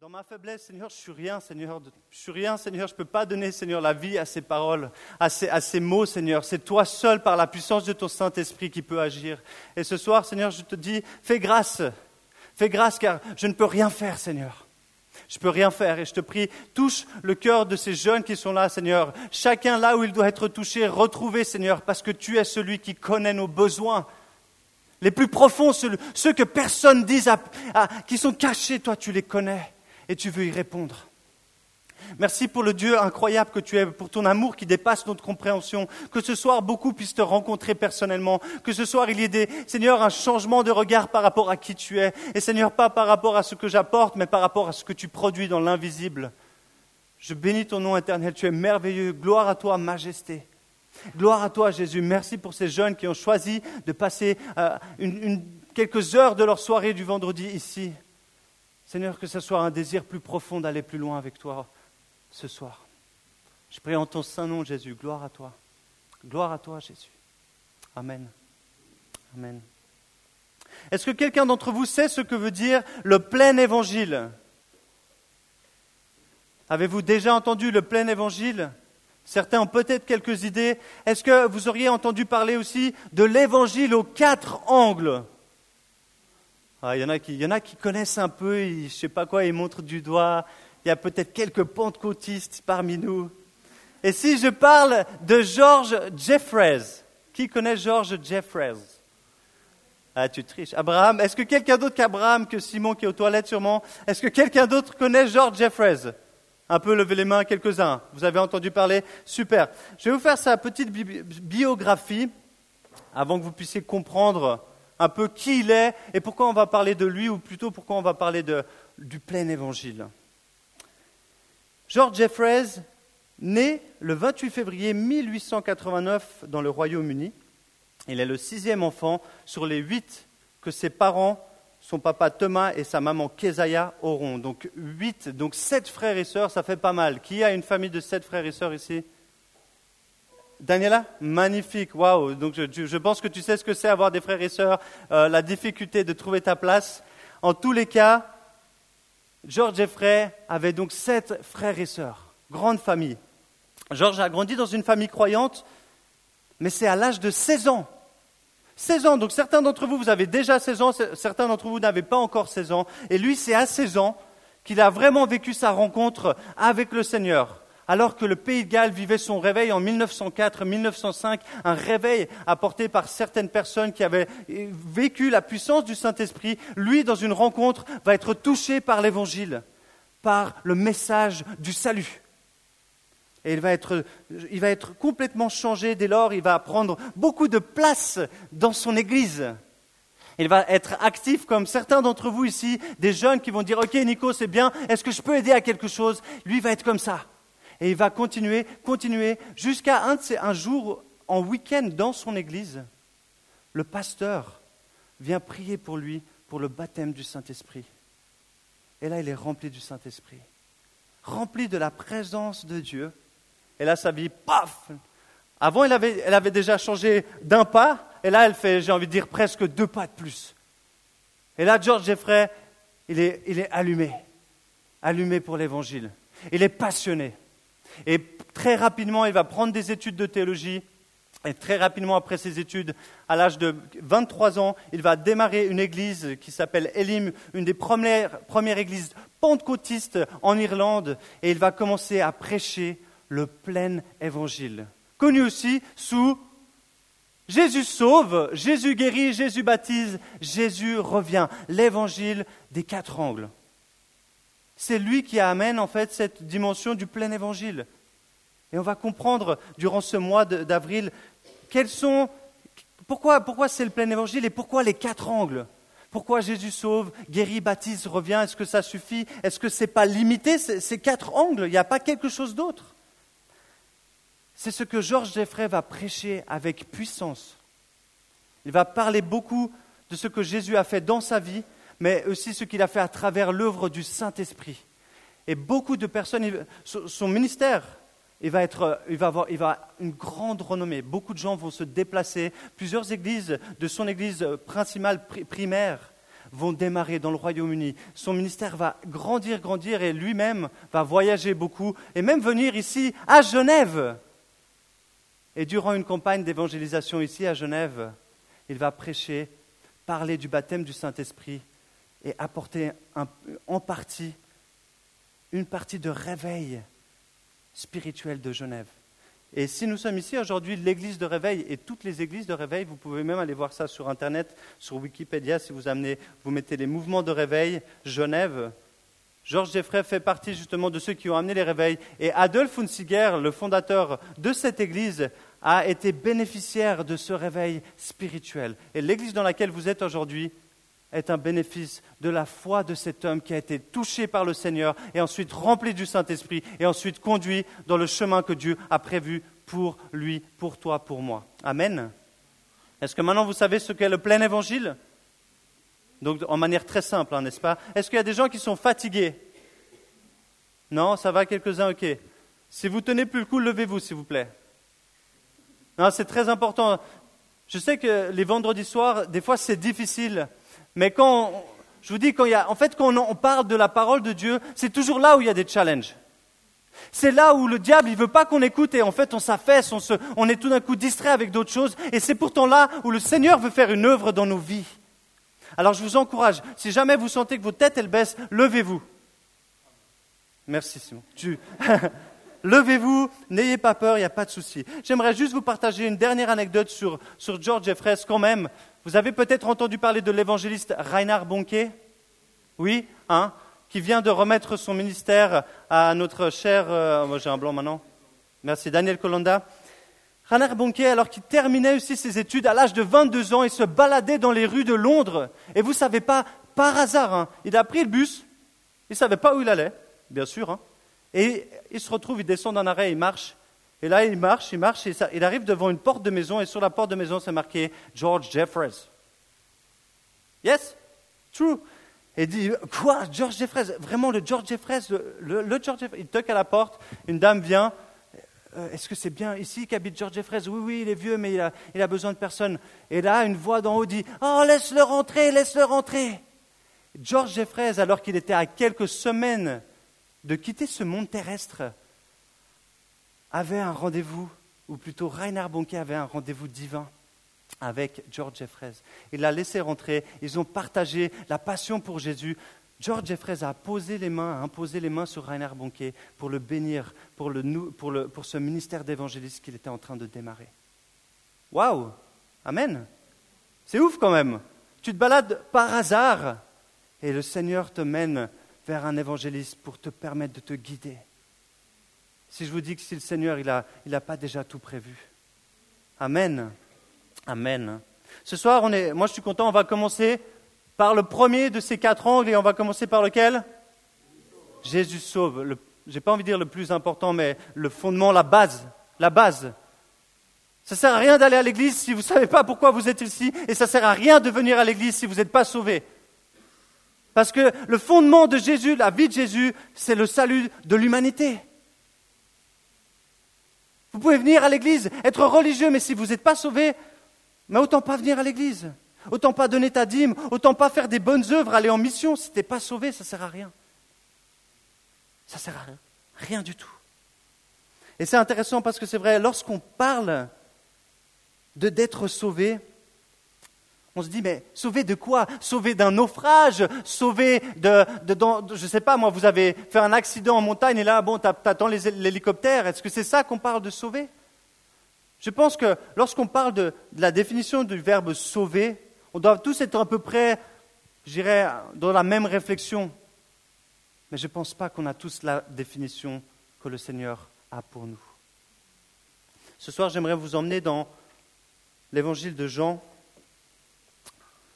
Dans ma faiblesse, Seigneur, je suis rien, Seigneur. Je suis rien, Seigneur. Je ne peux pas donner, Seigneur, la vie à ces paroles, à ces, mots, Seigneur. C'est toi seul, par la puissance de ton Saint-Esprit, qui peut agir. Et ce soir, Seigneur, je te dis, fais grâce. Fais grâce, car je ne peux rien faire, Seigneur. Je ne peux rien faire. Et je te prie, touche le cœur de ces jeunes qui sont là, Seigneur. Chacun là où il doit être touché, retrouvé, Seigneur, parce que tu es celui qui connaît nos besoins les plus profonds, ceux, que personne dise, qui sont cachés, toi tu les connais et tu veux y répondre. Merci pour le Dieu incroyable que tu es, pour ton amour qui dépasse notre compréhension. Que ce soir, beaucoup puissent te rencontrer personnellement. Que ce soir, il y ait des, Seigneur, un changement de regard par rapport à qui tu es. Et Seigneur, pas par rapport à ce que j'apporte, mais par rapport à ce que tu produis dans l'invisible. Je bénis ton nom éternel. Tu es merveilleux. Gloire à toi, majesté. Gloire à toi, Jésus. Merci pour ces jeunes qui ont choisi de passer euh, quelques heures de leur soirée du vendredi ici. Seigneur, que ce soit un désir plus profond d'aller plus loin avec toi ce soir. Je prie en ton saint nom, Jésus. Gloire à toi. Gloire à toi, Jésus. Amen. Amen. Est-ce que quelqu'un d'entre vous sait ce que veut dire le plein évangile? Avez-vous déjà entendu le plein évangile? Certains ont peut-être quelques idées. Est-ce que vous auriez entendu parler aussi de l'évangile aux quatre angles? Ah, il, y en a qui, connaissent un peu, je ne sais pas quoi, ils montrent du doigt. Il y a peut-être quelques pentecôtistes parmi nous. Et si je parle de George Jeffreys, qui connaît George Jeffreys? Ah, tu triches. Abraham, est-ce que quelqu'un d'autre qu'Abraham, que Simon qui est aux toilettes sûrement, est-ce que quelqu'un d'autre connaît George Jeffreys? Un peu lever les mains, quelques-uns. Vous avez entendu parler? Super. Je vais vous faire sa petite biographie avant que vous puissiez comprendre un peu qui il est et pourquoi on va parler de lui, ou plutôt pourquoi on va parler du plein évangile. George Jeffreys, né le 28 février 1889 dans le Royaume-Uni, il est le sixième enfant sur les huit que ses parents, son papa Thomas et sa maman Kezaya auront. Donc huit, donc sept frères et sœurs, ça fait pas mal. Qui a une famille de sept frères et sœurs ici? Daniela Magnifique, waouh. Donc je, pense que tu sais ce que c'est avoir des frères et sœurs, euh, la difficulté de trouver ta place. En tous les cas, George Jeffrey avait donc sept frères et sœurs, grande famille. George a grandi dans une famille croyante, mais c'est à l'âge de 16 ans. 16 ans, donc certains d'entre vous, vous avez déjà 16 ans, certains d'entre vous n'avez pas encore 16 ans, et lui, c'est à 16 ans qu'il a vraiment vécu sa rencontre avec le Seigneur alors que le Pays de Galles vivait son réveil en 1904-1905, un réveil apporté par certaines personnes qui avaient vécu la puissance du Saint-Esprit, lui, dans une rencontre, va être touché par l'Évangile, par le message du salut. Et il va, être, il va être complètement changé dès lors, il va prendre beaucoup de place dans son Église. Il va être actif comme certains d'entre vous ici, des jeunes qui vont dire, OK Nico, c'est bien, est-ce que je peux aider à quelque chose? Lui va être comme ça. Et il va continuer, continuer, jusqu'à un, jour, en week-end, dans son église, le pasteur vient prier pour lui pour le baptême du Saint-Esprit. Et là, il est rempli du Saint-Esprit, rempli de la présence de Dieu. Et là, sa vie, paf Avant, elle avait, déjà changé d'un pas, et là, elle fait, j'ai envie de dire, presque deux pas de plus. Et là, George Jeffrey, il est allumé, allumé pour l'Évangile. Il est passionné. Et très rapidement, il va prendre des études de théologie. Et très rapidement après ses études, à l'âge de 23 ans, il va démarrer une église qui s'appelle Elim, une des premières, premières églises pentecôtistes en Irlande. Et il va commencer à prêcher le plein évangile. Connu aussi sous Jésus sauve, Jésus guérit, Jésus baptise, Jésus revient. L'évangile des quatre angles. C'est lui qui amène en fait cette dimension du plein évangile. Et on va comprendre durant ce mois d'avril quels sont pourquoi, pourquoi c'est le plein évangile et pourquoi les quatre angles. Pourquoi Jésus sauve, guérit, baptise, revient? Est-ce que ça suffit? Est-ce que ce n'est pas limité ces quatre angles? Il n'y a pas quelque chose d'autre? C'est ce que Georges Jeffrey va prêcher avec puissance. Il va parler beaucoup de ce que Jésus a fait dans sa vie, mais aussi ce qu'il a fait à travers l'œuvre du Saint-Esprit. Et beaucoup de personnes, son ministère, il va, être, il, va avoir, il va une grande renommée. Beaucoup de gens vont se déplacer. Plusieurs églises de son église principale primaire vont démarrer dans le Royaume-Uni. Son ministère va grandir, grandir et lui-même va voyager beaucoup et même venir ici à Genève. Et durant une campagne d'évangélisation ici à Genève, il va prêcher, parler du baptême du Saint-Esprit et apporter en partie une partie de réveil spirituel de Genève. Et si nous sommes ici aujourd'hui, l'église de réveil et toutes les églises de réveil, vous pouvez même aller voir ça sur Internet, sur Wikipédia, si vous, amenez, vous mettez les mouvements de réveil, Genève. Georges Jeffrey fait partie justement de ceux qui ont amené les réveils. Et Adolf Hunziger, le fondateur de cette église, a été bénéficiaire de ce réveil spirituel. Et l'église dans laquelle vous êtes aujourd'hui est un bénéfice de la foi de cet homme qui a été touché par le Seigneur et ensuite rempli du Saint-Esprit et ensuite conduit dans le chemin que Dieu a prévu pour lui, pour toi, pour moi. Amen. Est-ce que maintenant vous savez ce qu'est le plein évangile? Donc en manière très simple, hein, n'est-ce pas? Est-ce qu'il y a des gens qui sont fatigués? Non, ça va quelques-uns, ok. Si vous tenez plus le coup, levez-vous s'il vous plaît. Non, c'est très important. Je sais que les vendredis soirs, des fois c'est difficile mais quand, je vous dis, quand il y a, en fait, quand on, parle de la parole de Dieu, c'est toujours là où il y a des challenges. C'est là où le diable, il veut pas qu'on écoute et en fait on s'affaisse, on, est tout d'un coup distrait avec d'autres choses. Et c'est pourtant là où le Seigneur veut faire une œuvre dans nos vies. Alors je vous encourage, si jamais vous sentez que votre tête elle baisse, levez-vous. Merci Simon. Levez-vous, n'ayez pas peur, il n'y a pas de souci. J'aimerais juste vous partager une dernière anecdote sur, sur George Jeffreys quand même, vous avez peut-être entendu parler de l'évangéliste Reinhard Bonquet? Oui, hein? Qui vient de remettre son ministère à notre cher. Euh, moi j'ai un blanc maintenant. Merci, Daniel Colonda. Reinhard Bonquet, alors qu'il terminait aussi ses études à l'âge de 22 ans, il se baladait dans les rues de Londres. Et vous ne savez pas, par hasard, hein, il a pris le bus, il ne savait pas où il allait, bien sûr. Hein, et il se retrouve, il descend d'un arrêt, il marche, et là, il marche, il marche, et il arrive devant une porte de maison, et sur la porte de maison, c'est marqué George Jeffreys. Yes? True. Et il dit, quoi, George Jeffreys? Vraiment, le George Jeffreys, le, George. Il toque à la porte, une dame vient. Euh, est-ce que c'est bien ici qu'habite George Jeffreys? Oui, oui, il est vieux, mais il a, il a besoin de personne. Et là, une voix d'en haut dit, oh, laisse-le rentrer, laisse-le rentrer. George Jeffreys, alors qu'il était à quelques semaines de quitter ce monde terrestre, avait un rendez-vous, ou plutôt Reinhard Bonke avait un rendez-vous divin avec George Jeffreys. Il l'a laissé rentrer, ils ont partagé la passion pour Jésus. George Jeffreys a posé les mains, a imposé les mains sur Reinhard Bonke pour le bénir, pour, le, pour ce ministère d'évangéliste qu'il était en train de démarrer. Waouh Amen C'est ouf quand même Tu te balades par hasard et le Seigneur te mène vers un évangéliste pour te permettre de te guider. Si je vous dis que si le Seigneur, il n'a a pas déjà tout prévu. Amen. Amen. Ce soir, on est, moi je suis content, on va commencer par le premier de ces quatre angles et on va commencer par lequel? Jésus sauve. Je n'ai pas envie de dire le plus important, mais le fondement, la base. La base. Ça sert à rien d'aller à l'église si vous ne savez pas pourquoi vous êtes ici, et ça ne sert à rien de venir à l'église si vous n'êtes pas sauvé. Parce que le fondement de Jésus, la vie de Jésus, c'est le salut de l'humanité. Vous pouvez venir à l'église, être religieux, mais si vous n'êtes pas sauvé, autant pas venir à l'église. Autant pas donner ta dîme, autant pas faire des bonnes œuvres, aller en mission. Si tu n'es pas sauvé, ça sert à rien. Ça sert à rien. Rien du tout. Et c'est intéressant parce que c'est vrai, lorsqu'on parle d'être sauvé, on se dit, mais sauvé de quoi? Sauvé d'un naufrage? Sauvé de, je ne sais pas, moi, vous avez fait un accident en montagne et là, bon, t'attends l'hélicoptère. Est-ce que c'est ça qu'on parle de sauver? Je pense que lorsqu'on parle de, la définition du verbe sauver, on doit tous être à peu près, je dirais, dans la même réflexion. Mais je ne pense pas qu'on a tous la définition que le Seigneur a pour nous. Ce soir, j'aimerais vous emmener dans l'évangile de Jean,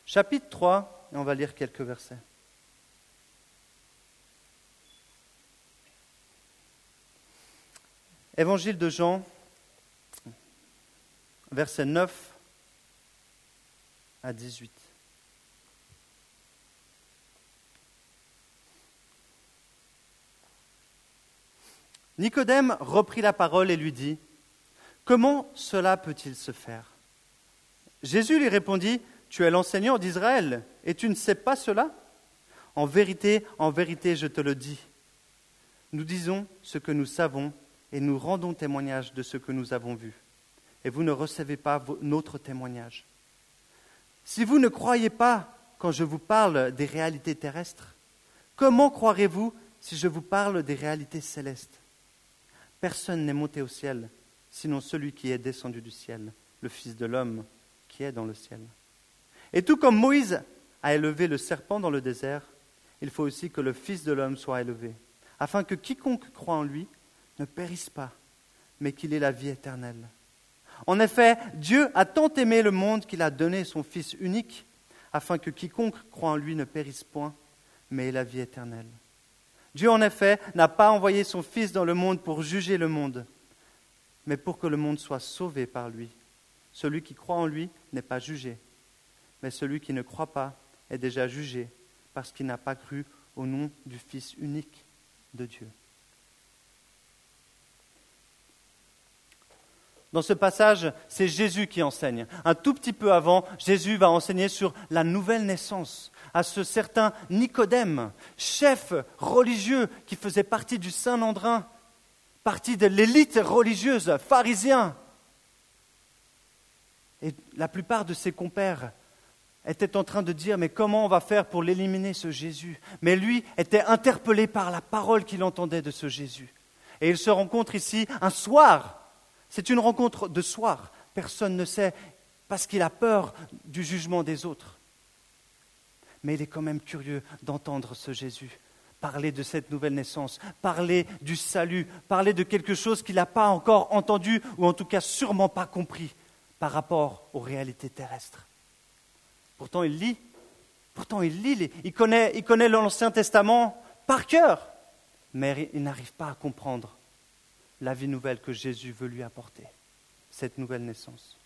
chapitre 3, et on va lire quelques versets. Évangile de Jean, versets 9 à 18. Nicodème reprit la parole et lui dit, Comment cela peut-il se faire? Jésus lui répondit, Tu es l'enseignant d'Israël, et tu ne sais pas cela? En vérité, en vérité, je te le dis. Nous disons ce que nous savons, et nous rendons témoignage de ce que nous avons vu. Et vous ne recevez pas notre témoignage. Si vous ne croyez pas quand je vous parle des réalités terrestres, comment croirez-vous si je vous parle des réalités célestes? Personne n'est monté au ciel, sinon celui qui est descendu du ciel, le Fils de l'homme qui est dans le ciel. Et tout comme Moïse a élevé le serpent dans le désert, il faut aussi que le Fils de l'homme soit élevé, afin que quiconque croit en lui ne périsse pas, mais qu'il ait la vie éternelle. En effet, Dieu a tant aimé le monde qu'il a donné son Fils unique, afin que quiconque croit en lui ne périsse point, mais ait la vie éternelle. Dieu, en effet, n'a pas envoyé son Fils dans le monde pour juger le monde, mais pour que le monde soit sauvé par lui. Celui qui croit en lui n'est pas jugé, mais celui qui ne croit pas est déjà jugé, parce qu'il n'a pas cru au nom du Fils unique de Dieu. Dans ce passage, c'est Jésus qui enseigne. Un tout petit peu avant, Jésus va enseigner sur la nouvelle naissance à ce certain Nicodème, chef religieux qui faisait partie du Saint-Landrin, partie de l'élite religieuse, pharisien. Et la plupart de ses compères étaient en train de dire, mais comment on va faire pour l'éliminer, ce Jésus? Mais lui était interpellé par la parole qu'il entendait de ce Jésus. Et il se rencontre ici un soir c'est une rencontre de soir. Personne ne sait parce qu'il a peur du jugement des autres. Mais il est quand même curieux d'entendre ce Jésus parler de cette nouvelle naissance, parler du salut, parler de quelque chose qu'il n'a pas encore entendu ou en tout cas sûrement pas compris par rapport aux réalités terrestres. Pourtant, il lit, pourtant il lit, il connaît, il connaît l'Ancien Testament par cœur, mais il n'arrive pas à comprendre la vie nouvelle que Jésus veut lui apporter, cette nouvelle naissance.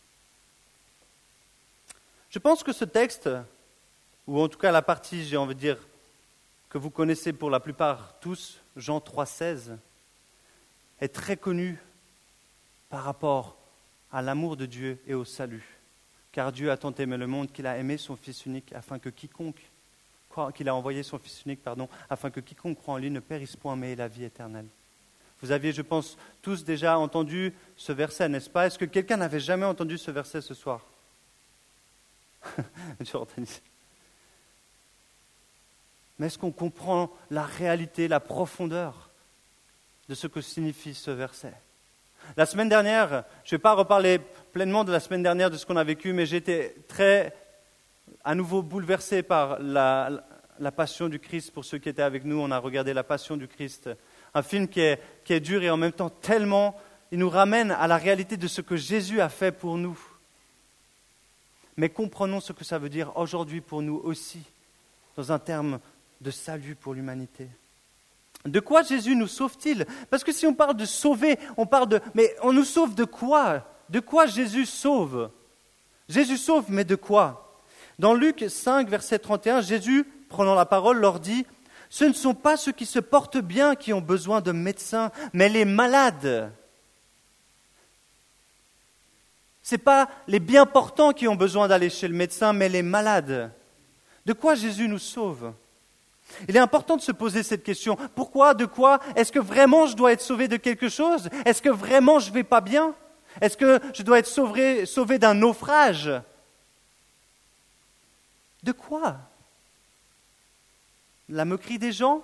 Je pense que ce texte, ou en tout cas la partie, j'ai envie de dire, que vous connaissez pour la plupart tous, Jean 3,16, est très connu par rapport à l'amour de Dieu et au salut. Car Dieu a tant aimé le monde qu'il a aimé son Fils unique afin que quiconque qu'il a envoyé son Fils unique, pardon, afin que quiconque croit en lui ne périsse point, mais ait la vie éternelle. Vous aviez, je pense, tous déjà entendu ce verset, n'est-ce pas? Est-ce que quelqu'un n'avait jamais entendu ce verset ce soir? Mais est-ce qu'on comprend la réalité, la profondeur de ce que signifie ce verset? La semaine dernière, je ne vais pas reparler pleinement de la semaine dernière de ce qu'on a vécu, mais été très, à nouveau, bouleversé par la, la passion du Christ. Pour ceux qui étaient avec nous, on a regardé la passion du Christ un film qui est, qui est dur et en même temps tellement, il nous ramène à la réalité de ce que Jésus a fait pour nous. Mais comprenons ce que ça veut dire aujourd'hui pour nous aussi, dans un terme de salut pour l'humanité. De quoi Jésus nous sauve-t-il? Parce que si on parle de sauver, on parle de... Mais on nous sauve de quoi? De quoi Jésus sauve? Jésus sauve, mais de quoi? Dans Luc 5, verset 31, Jésus, prenant la parole, leur dit, ce ne sont pas ceux qui se portent bien qui ont besoin de médecins, mais les malades. Ce n'est pas les bien portants qui ont besoin d'aller chez le médecin, mais les malades. De quoi Jésus nous sauve? Il est important de se poser cette question. Pourquoi De quoi Est-ce que vraiment je dois être sauvé de quelque chose? Est-ce que vraiment je ne vais pas bien? Est-ce que je dois être sauvé, d'un naufrage? De quoi? La moquerie des gens,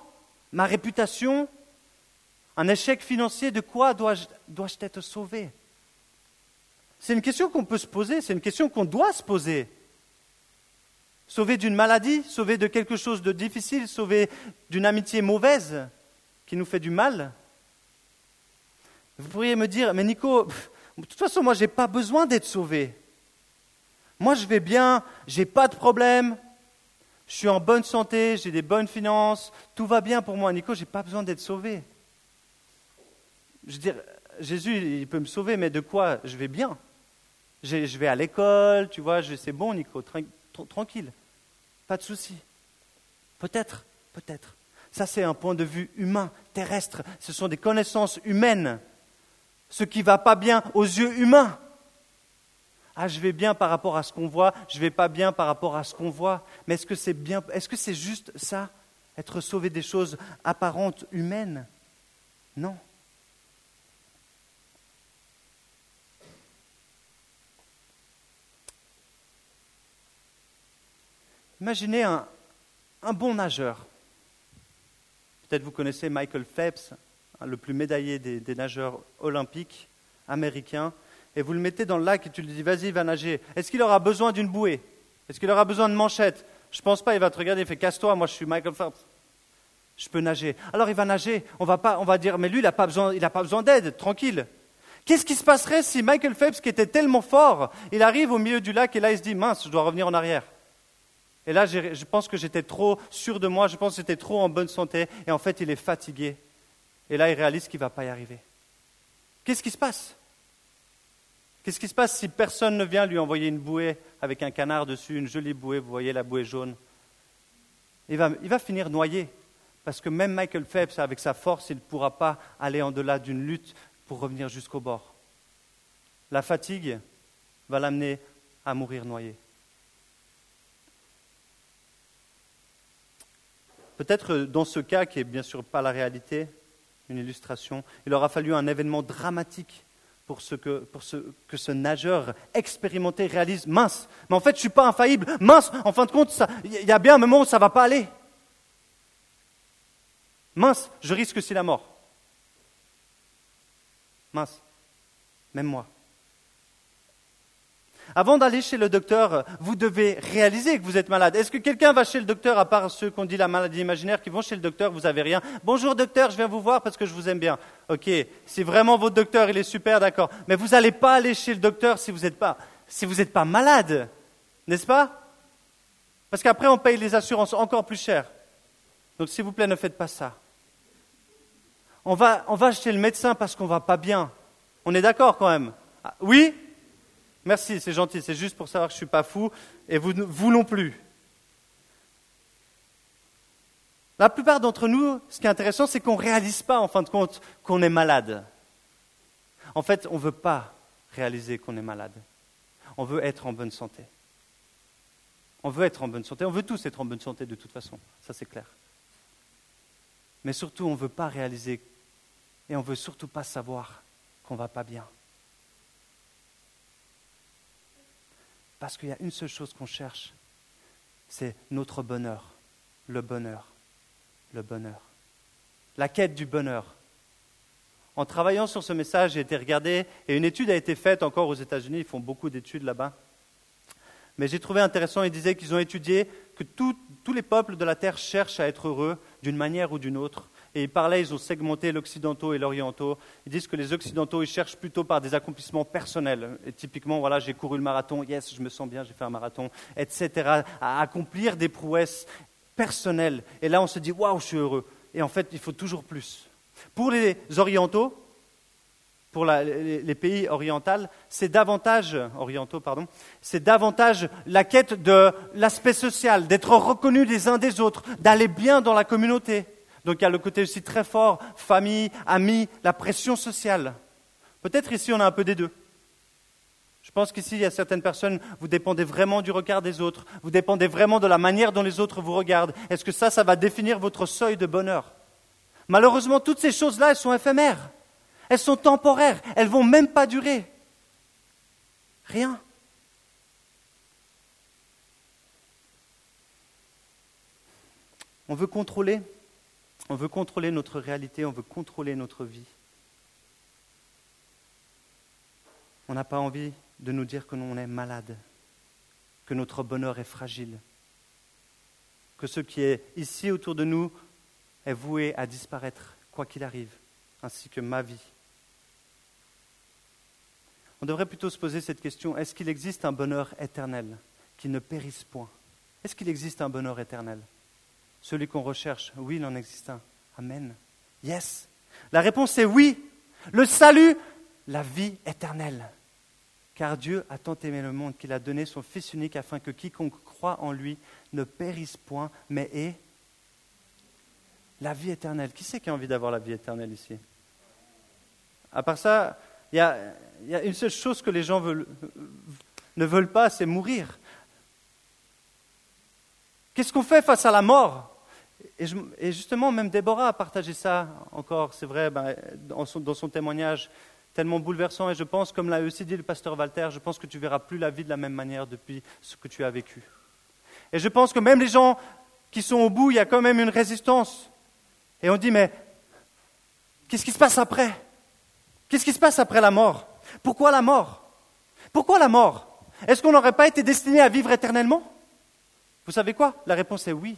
ma réputation, un échec financier, de quoi dois-je être sauvé? C'est une question qu'on peut se poser, c'est une question qu'on doit se poser. Sauvé d'une maladie, sauvé de quelque chose de difficile, sauvé d'une amitié mauvaise qui nous fait du mal. Vous pourriez me dire, mais Nico, de toute façon, moi, je n'ai pas besoin d'être sauvé. Moi, je vais bien, je n'ai pas de problème, je suis en bonne santé, j'ai des bonnes finances, tout va bien pour moi. Nico, je n'ai pas besoin d'être sauvé. Je veux dire, Jésus, il peut me sauver, mais de quoi Je vais bien? Je vais à l'école, tu vois, c'est bon, Nico, tranquille. Pas de souci. Peut-être, peut-être. Ça, c'est un point de vue humain, terrestre. Ce sont des connaissances humaines. Ce qui ne va pas bien aux yeux humains. Ah, je vais bien par rapport à ce qu'on voit, je vais pas bien par rapport à ce qu'on voit. Mais est-ce que c'est bien Est-ce que c'est juste ça Être sauvé des choses apparentes, humaines? Non. Imaginez un, bon nageur. Peut-être vous connaissez Michael Phelps, hein, le plus médaillé des, nageurs olympiques américains, et vous le mettez dans le lac et tu lui dis vas-y, va nager. Est-ce qu'il aura besoin d'une bouée? Est-ce qu'il aura besoin de manchettes? Je ne pense pas, il va te regarder, il fait casse-toi, moi je suis Michael Phelps. Je peux nager. Alors il va nager, on va, pas, on dire mais lui il n'a pas besoin, pas besoin d'aide, tranquille. Qu'est-ce qui se passerait si Michael Phelps, qui était tellement fort, il arrive au milieu du lac et là il se dit mince, je dois revenir en arrière? Et là, je pense que j'étais trop sûr de moi, je pense que j'étais trop en bonne santé, et en fait, il est fatigué. Et là, il réalise qu'il ne va pas y arriver. Qu'est-ce qui se passe? Qu'est-ce qui se passe si personne ne vient lui envoyer une bouée avec un canard dessus, une jolie bouée, vous voyez la bouée jaune? Il va, il va finir noyé, parce que même Michael Phelps, avec sa force, il ne pourra pas aller en delà d'une lutte pour revenir jusqu'au bord. La fatigue va l'amener à mourir noyé. Peut-être dans ce cas, qui n'est bien sûr pas la réalité, une illustration, il aura fallu un événement dramatique pour, que, ce, nageur expérimenté réalise mince, mais en fait je ne suis pas infaillible, mince, en fin de compte, il y a bien un moment où ça ne va pas aller. Mince, je risque aussi la mort. Mince, même moi. Avant d'aller chez le docteur, vous devez réaliser que vous êtes malade. Est-ce que quelqu'un va chez le docteur, à part ceux qu'on dit la maladie imaginaire, qui vont chez le docteur, vous n'avez rien? Bonjour docteur, je viens vous voir parce que je vous aime bien. Ok, si vraiment votre docteur, il est super, d'accord. Mais vous n'allez pas aller chez le docteur si vous n'êtes pas, si pas malade, n'est-ce pas? Parce qu'après, on paye les assurances encore plus cher. Donc s'il vous plaît, ne faites pas ça. On va, on va chez le médecin parce qu'on ne va pas bien. On est d'accord quand même ah, Oui? Merci, c'est gentil, c'est juste pour savoir que je ne suis pas fou et vous, vous non plus. La plupart d'entre nous, ce qui est intéressant, c'est qu'on ne réalise pas, en fin de compte, qu'on est malade. En fait, on ne veut pas réaliser qu'on est malade. On veut être en bonne santé. On veut être en bonne santé. On veut tous être en bonne santé de toute façon. Ça, c'est clair. Mais surtout, on ne veut pas réaliser et on ne veut surtout pas savoir qu'on ne va pas bien. Parce qu'il y a une seule chose qu'on cherche, c'est notre bonheur, le bonheur, le bonheur. La quête du bonheur. En travaillant sur ce message, j'ai été regardé, et une étude a été faite encore aux États-Unis, ils font beaucoup d'études là-bas. Mais j'ai trouvé intéressant, ils disaient qu'ils ont étudié que tous les peuples de la Terre cherchent à être heureux d'une manière ou d'une autre. Et ils parlaient, ils ont segmenté l'occidentaux et l'orientaux. Ils disent que les occidentaux, ils cherchent plutôt par des accomplissements personnels. Et typiquement, voilà, j'ai couru le marathon, yes, je me sens bien, j'ai fait un marathon, etc. À accomplir des prouesses personnelles. Et là, on se dit, waouh, je suis heureux. Et en fait, il faut toujours plus. Pour les orientaux, pour les, pays orientaux, c'est davantage, orientaux, pardon, c'est davantage la quête de l'aspect social, d'être reconnus les uns des autres, d'aller bien dans la communauté. Donc il y a le côté aussi très fort, famille, amis, la pression sociale. Peut-être ici on a un peu des deux. Je pense qu'ici, il y a certaines personnes, vous dépendez vraiment du regard des autres, vous dépendez vraiment de la manière dont les autres vous regardent. Est-ce que ça, ça va définir votre seuil de bonheur? Malheureusement, toutes ces choses-là, elles sont éphémères. Elles sont temporaires. Elles vont même pas durer. Rien. On veut contrôler on veut contrôler notre réalité, on veut contrôler notre vie. On n'a pas envie de nous dire que l'on est malade, que notre bonheur est fragile, que ce qui est ici autour de nous est voué à disparaître, quoi qu'il arrive, ainsi que ma vie. On devrait plutôt se poser cette question, est-ce qu'il existe un bonheur éternel qui ne périsse point? Est-ce qu'il existe un bonheur éternel? Celui qu'on recherche, oui, il en existe un. Amen. Yes. La réponse est oui. Le salut, la vie éternelle. Car Dieu a tant aimé le monde qu'il a donné son Fils unique afin que quiconque croit en lui ne périsse point, mais ait la vie éternelle. Qui c'est qui a envie d'avoir la vie éternelle ici? À part ça, il y, a, une seule chose que les gens ne veulent pas, c'est mourir. Qu'est-ce qu'on fait face à la mort? Et, justement, même Déborah a partagé ça encore, c'est vrai, ben, dans, son, témoignage tellement bouleversant. Et je pense, comme l'a aussi dit le pasteur Walter, je pense que tu verras plus la vie de la même manière depuis ce que tu as vécu. Et je pense que même les gens qui sont au bout, il y a quand même une résistance. Et on dit, mais qu'est-ce qui se passe après? Qu'est-ce qui se passe après la mort? Pourquoi la mort? Pourquoi la mort? Est-ce qu'on n'aurait pas été destiné à vivre éternellement? Vous savez quoi? La réponse est oui.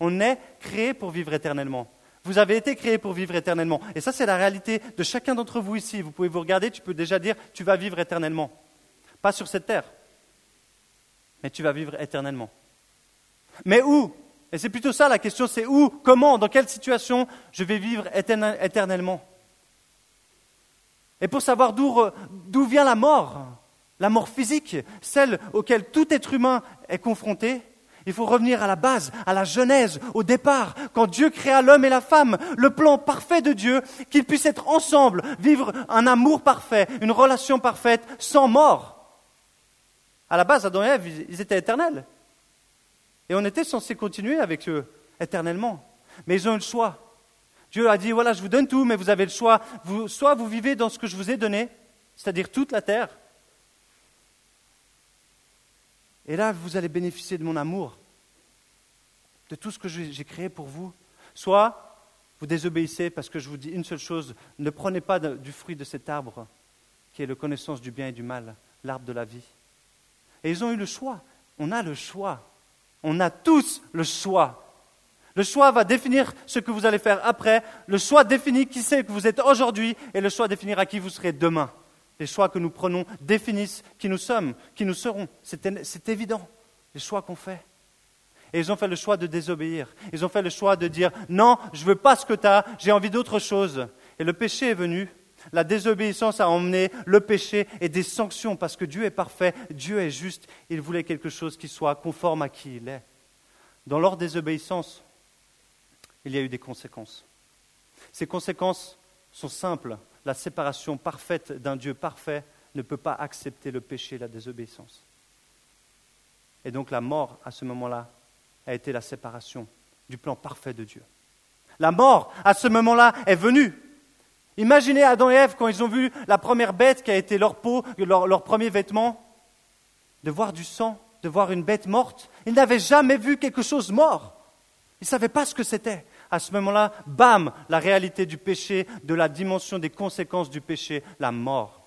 On est créé pour vivre éternellement. Vous avez été créé pour vivre éternellement. Et ça, c'est la réalité de chacun d'entre vous ici. Vous pouvez vous regarder, tu peux déjà dire, tu vas vivre éternellement. Pas sur cette terre, mais tu vas vivre éternellement. Mais où? Et c'est plutôt ça la question, c'est où, comment, dans quelle situation je vais vivre éternellement? Et pour savoir d'où vient la mort, la mort physique, celle auquel tout être humain est confronté, il faut revenir à la base, à la genèse, au départ, quand Dieu créa l'homme et la femme, le plan parfait de Dieu, qu'ils puissent être ensemble, vivre un amour parfait, une relation parfaite, sans mort. À la base, Adam et Ève, ils étaient éternels. Et on était censé continuer avec eux éternellement. Mais ils ont eu le choix. Dieu a dit, voilà, je vous donne tout, mais vous avez le choix. soit vous vivez dans ce que je vous ai donné, c'est-à-dire toute la terre, et là, vous allez bénéficier de mon amour, de tout ce que j'ai créé pour vous. Soit vous désobéissez parce que je vous dis une seule chose, ne prenez pas du fruit de cet arbre qui est la connaissance du bien et du mal, l'arbre de la vie. Et ils ont eu le choix. On a le choix. On a tous le choix. Le choix va définir ce que vous allez faire après. Le choix définit qui c'est que vous êtes aujourd'hui et le choix définira qui vous serez demain. Les choix que nous prenons définissent qui nous sommes, qui nous serons. C'est évident, les choix qu'on fait. Et ils ont fait le choix de désobéir. Ils ont fait le choix de dire non, je ne veux pas ce que tu as, j'ai envie d'autre chose. Et le péché est venu. La désobéissance a emmené le péché et des sanctions parce que Dieu est parfait, Dieu est juste. Il voulait quelque chose qui soit conforme à qui il est. Dans leur désobéissance, il y a eu des conséquences. Ces conséquences sont simples la séparation parfaite d'un Dieu parfait ne peut pas accepter le péché et la désobéissance. Et donc la mort, à ce moment-là, a été la séparation du plan parfait de Dieu. La mort, à ce moment-là, est venue. Imaginez Adam et Ève quand ils ont vu la première bête qui a été leur peau, leur, leur premier vêtement, de voir du sang, de voir une bête morte. Ils n'avaient jamais vu quelque chose mort. Ils ne savaient pas ce que c'était à ce moment-là, bam, la réalité du péché, de la dimension des conséquences du péché, la mort.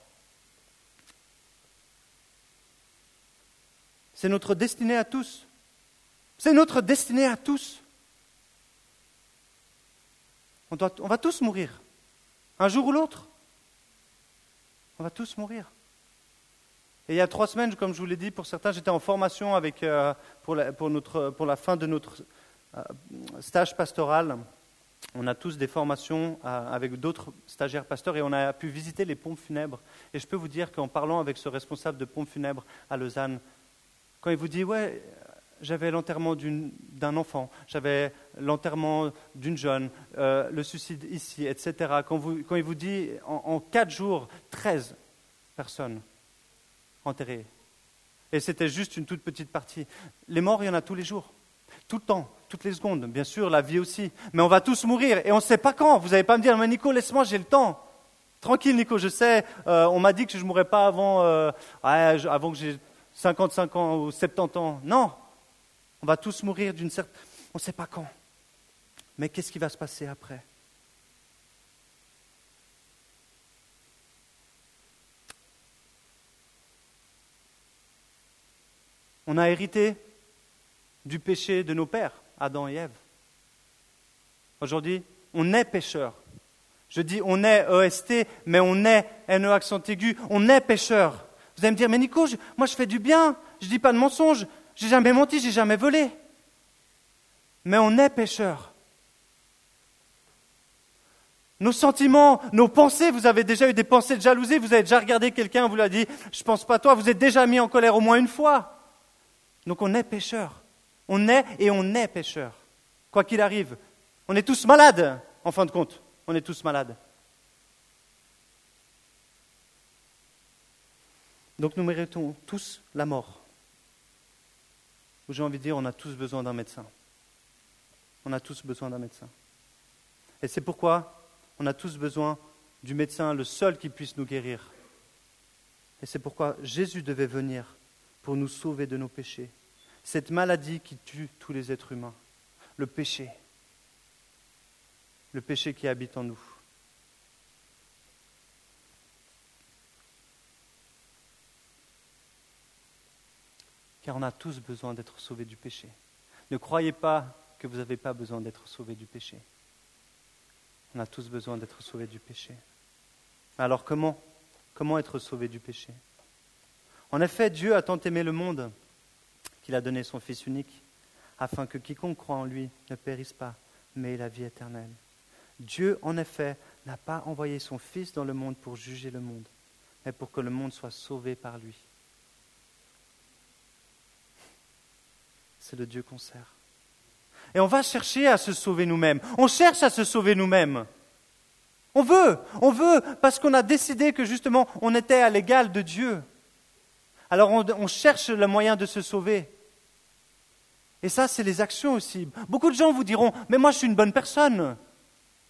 C'est notre destinée à tous. C'est notre destinée à tous. On, on, va tous mourir. Un jour ou l'autre. On va tous mourir. Et il y a trois semaines, comme je vous l'ai dit, pour certains, j'étais en formation avec, euh, pour, la, pour, notre, pour la fin de notre stage pastoral, on a tous des formations euh, avec d'autres stagiaires pasteurs et on a pu visiter les pompes funèbres. Et je peux vous dire qu'en parlant avec ce responsable de pompes funèbres à Lausanne, quand il vous dit Ouais, j'avais l'enterrement d'un enfant, j'avais l'enterrement d'une jeune, euh, le suicide ici, etc. Quand, il vous dit en, en quatre jours, 13 personnes enterrées. Et c'était juste une toute petite partie. Les morts, il y en a tous les jours, tout le temps toutes les secondes, bien sûr, la vie aussi. Mais on va tous mourir et on ne sait pas quand. Vous n'allez pas me dire, mais Nico, laisse-moi, j'ai le temps. Tranquille, Nico, je sais, euh, on m'a dit que je ne mourrais pas avant, euh, avant que j'ai 55 ans ou 70 ans. Non, on va tous mourir d'une certaine... On ne sait pas quand. Mais qu'est-ce qui va se passer après? On a hérité du péché de nos pères. Adam et Ève. Aujourd'hui, on est pécheur. Je dis on est EST, mais on est NE accent aigu, on est pécheur. Vous allez me dire, mais Nico, moi je fais du bien, je ne dis pas de mensonge, j'ai jamais menti, j'ai jamais volé. Mais on est pécheur. Nos sentiments, nos pensées, vous avez déjà eu des pensées de jalousie, vous avez déjà regardé quelqu'un, vous l'a dit, je pense pas toi, vous êtes déjà mis en colère au moins une fois. Donc on est pécheur. On est et on est pécheur, quoi qu'il arrive. On est tous malades, en fin de compte. On est tous malades. Donc nous méritons tous la mort. J'ai envie de dire, on a tous besoin d'un médecin. On a tous besoin d'un médecin. Et c'est pourquoi on a tous besoin du médecin, le seul qui puisse nous guérir. Et c'est pourquoi Jésus devait venir pour nous sauver de nos péchés. Cette maladie qui tue tous les êtres humains, le péché, le péché qui habite en nous. car on a tous besoin d'être sauvés du péché. Ne croyez pas que vous n'avez pas besoin d'être sauvés du péché. On a tous besoin d'être sauvés du péché. Alors comment Comment être sauvés du péché? En effet, Dieu a tant aimé le monde qu'il a donné son Fils unique, afin que quiconque croit en lui ne périsse pas, mais ait la vie éternelle. Dieu, en effet, n'a pas envoyé son Fils dans le monde pour juger le monde, mais pour que le monde soit sauvé par lui. c'est le Dieu qu'on sert. Et on va chercher à se sauver nous-mêmes. On cherche à se sauver nous-mêmes. On veut, on veut, parce qu'on a décidé que justement on était à l'égal de Dieu. Alors on, on, cherche le moyen de se sauver. Et ça, c'est les actions aussi. Beaucoup de gens vous diront, mais moi je suis une bonne personne.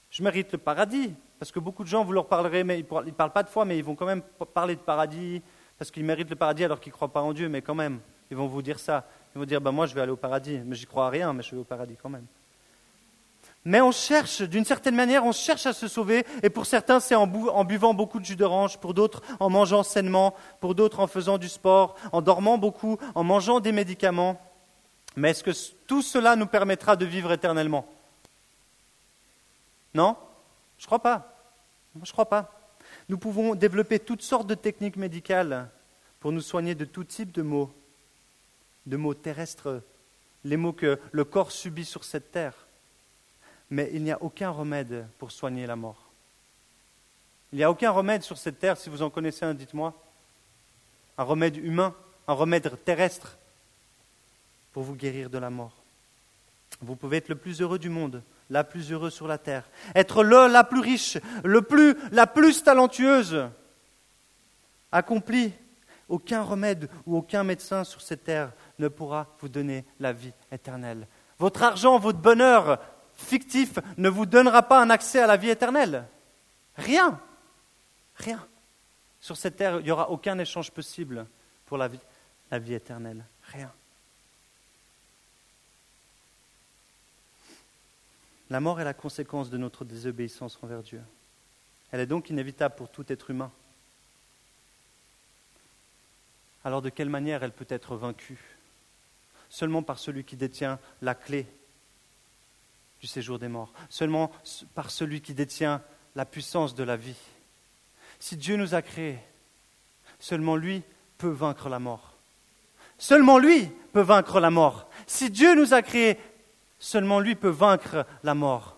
Je mérite le paradis. Parce que beaucoup de gens, vous leur parlerez, mais ils ne parlent pas de foi, mais ils vont quand même parler de paradis, parce qu'ils méritent le paradis alors qu'ils ne croient pas en Dieu, mais quand même, ils vont vous dire ça. Ils vont dire, ben moi je vais aller au paradis, mais j'y crois à rien, mais je vais au paradis quand même. Mais on cherche, d'une certaine manière, on cherche à se sauver, et pour certains c'est en, buvant beaucoup de jus d'orange, pour d'autres en mangeant sainement, pour d'autres en faisant du sport, en dormant beaucoup, en mangeant des médicaments. Mais est-ce que tout cela nous permettra de vivre éternellement? Non? Je ne crois pas. Je crois pas. Nous pouvons développer toutes sortes de techniques médicales pour nous soigner de tout type de maux, de mots terrestres, les mots que le corps subit sur cette terre. Mais il n'y a aucun remède pour soigner la mort. Il n'y a aucun remède sur cette terre, si vous en connaissez un, dites-moi. Un remède humain, un remède terrestre pour vous guérir de la mort. Vous pouvez être le plus heureux du monde, la plus heureuse sur la terre, être le, la plus riche, le plus, la plus talentueuse, accompli. Aucun remède ou aucun médecin sur cette terre ne pourra vous donner la vie éternelle. Votre argent, votre bonheur fictif ne vous donnera pas un accès à la vie éternelle. Rien. Rien. Sur cette terre, il n'y aura aucun échange possible pour la vie, la vie éternelle. Rien. La mort est la conséquence de notre désobéissance envers Dieu. Elle est donc inévitable pour tout être humain. Alors de quelle manière elle peut être vaincue? Seulement par celui qui détient la clé du séjour des morts, seulement par celui qui détient la puissance de la vie. Si Dieu nous a créés, seulement lui peut vaincre la mort. Seulement lui peut vaincre la mort. Si Dieu nous a créés, seulement lui peut vaincre la mort.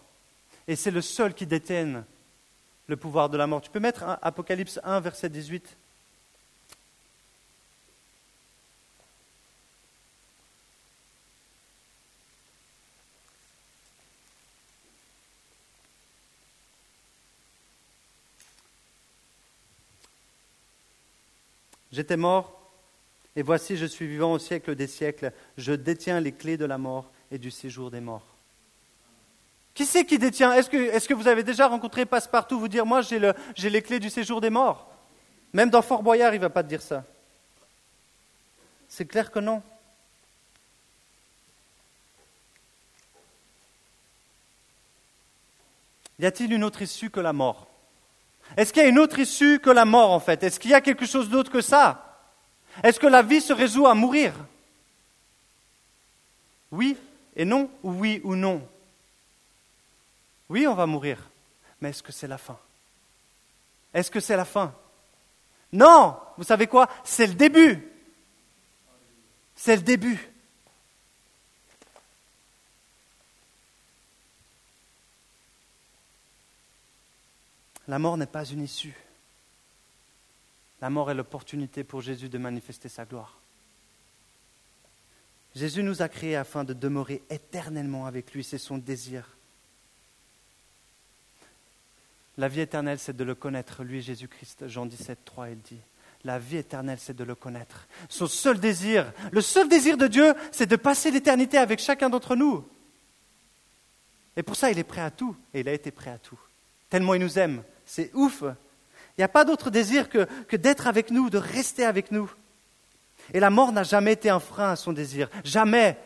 Et c'est le seul qui détienne le pouvoir de la mort. Tu peux mettre Apocalypse 1, verset 18 J'étais mort, et voici je suis vivant au siècle des siècles. Je détiens les clés de la mort et du séjour des morts. Qui c'est qui détient? Est-ce que, vous avez déjà rencontré Passepartout vous dire Moi, j'ai, les clés du séjour des morts? Même dans Fort Boyard, il ne va pas te dire ça. C'est clair que non. Y a-t-il une autre issue que la mort? Est-ce qu'il y a une autre issue que la mort, en fait? Est-ce qu'il y a quelque chose d'autre que ça? Est-ce que la vie se résout à mourir? Oui et non, ou oui ou non. Oui, on va mourir, mais est-ce que c'est la fin? Est-ce que c'est la fin? Non! Vous savez quoi? C'est le début. C'est le début. La mort n'est pas une issue. La mort est l'opportunité pour Jésus de manifester sa gloire. Jésus nous a créés afin de demeurer éternellement avec lui, c'est son désir. La vie éternelle, c'est de le connaître, lui, Jésus-Christ. Jean 17, 3, il dit. La vie éternelle, c'est de le connaître. Son seul désir, le seul désir de Dieu, c'est de passer l'éternité avec chacun d'entre nous. Et pour ça, il est prêt à tout. Et il a été prêt à tout. Tellement il nous aime. C'est ouf. Il n'y a pas d'autre désir que, que d'être avec nous, de rester avec nous. Et la mort n'a jamais été un frein à son désir. Jamais.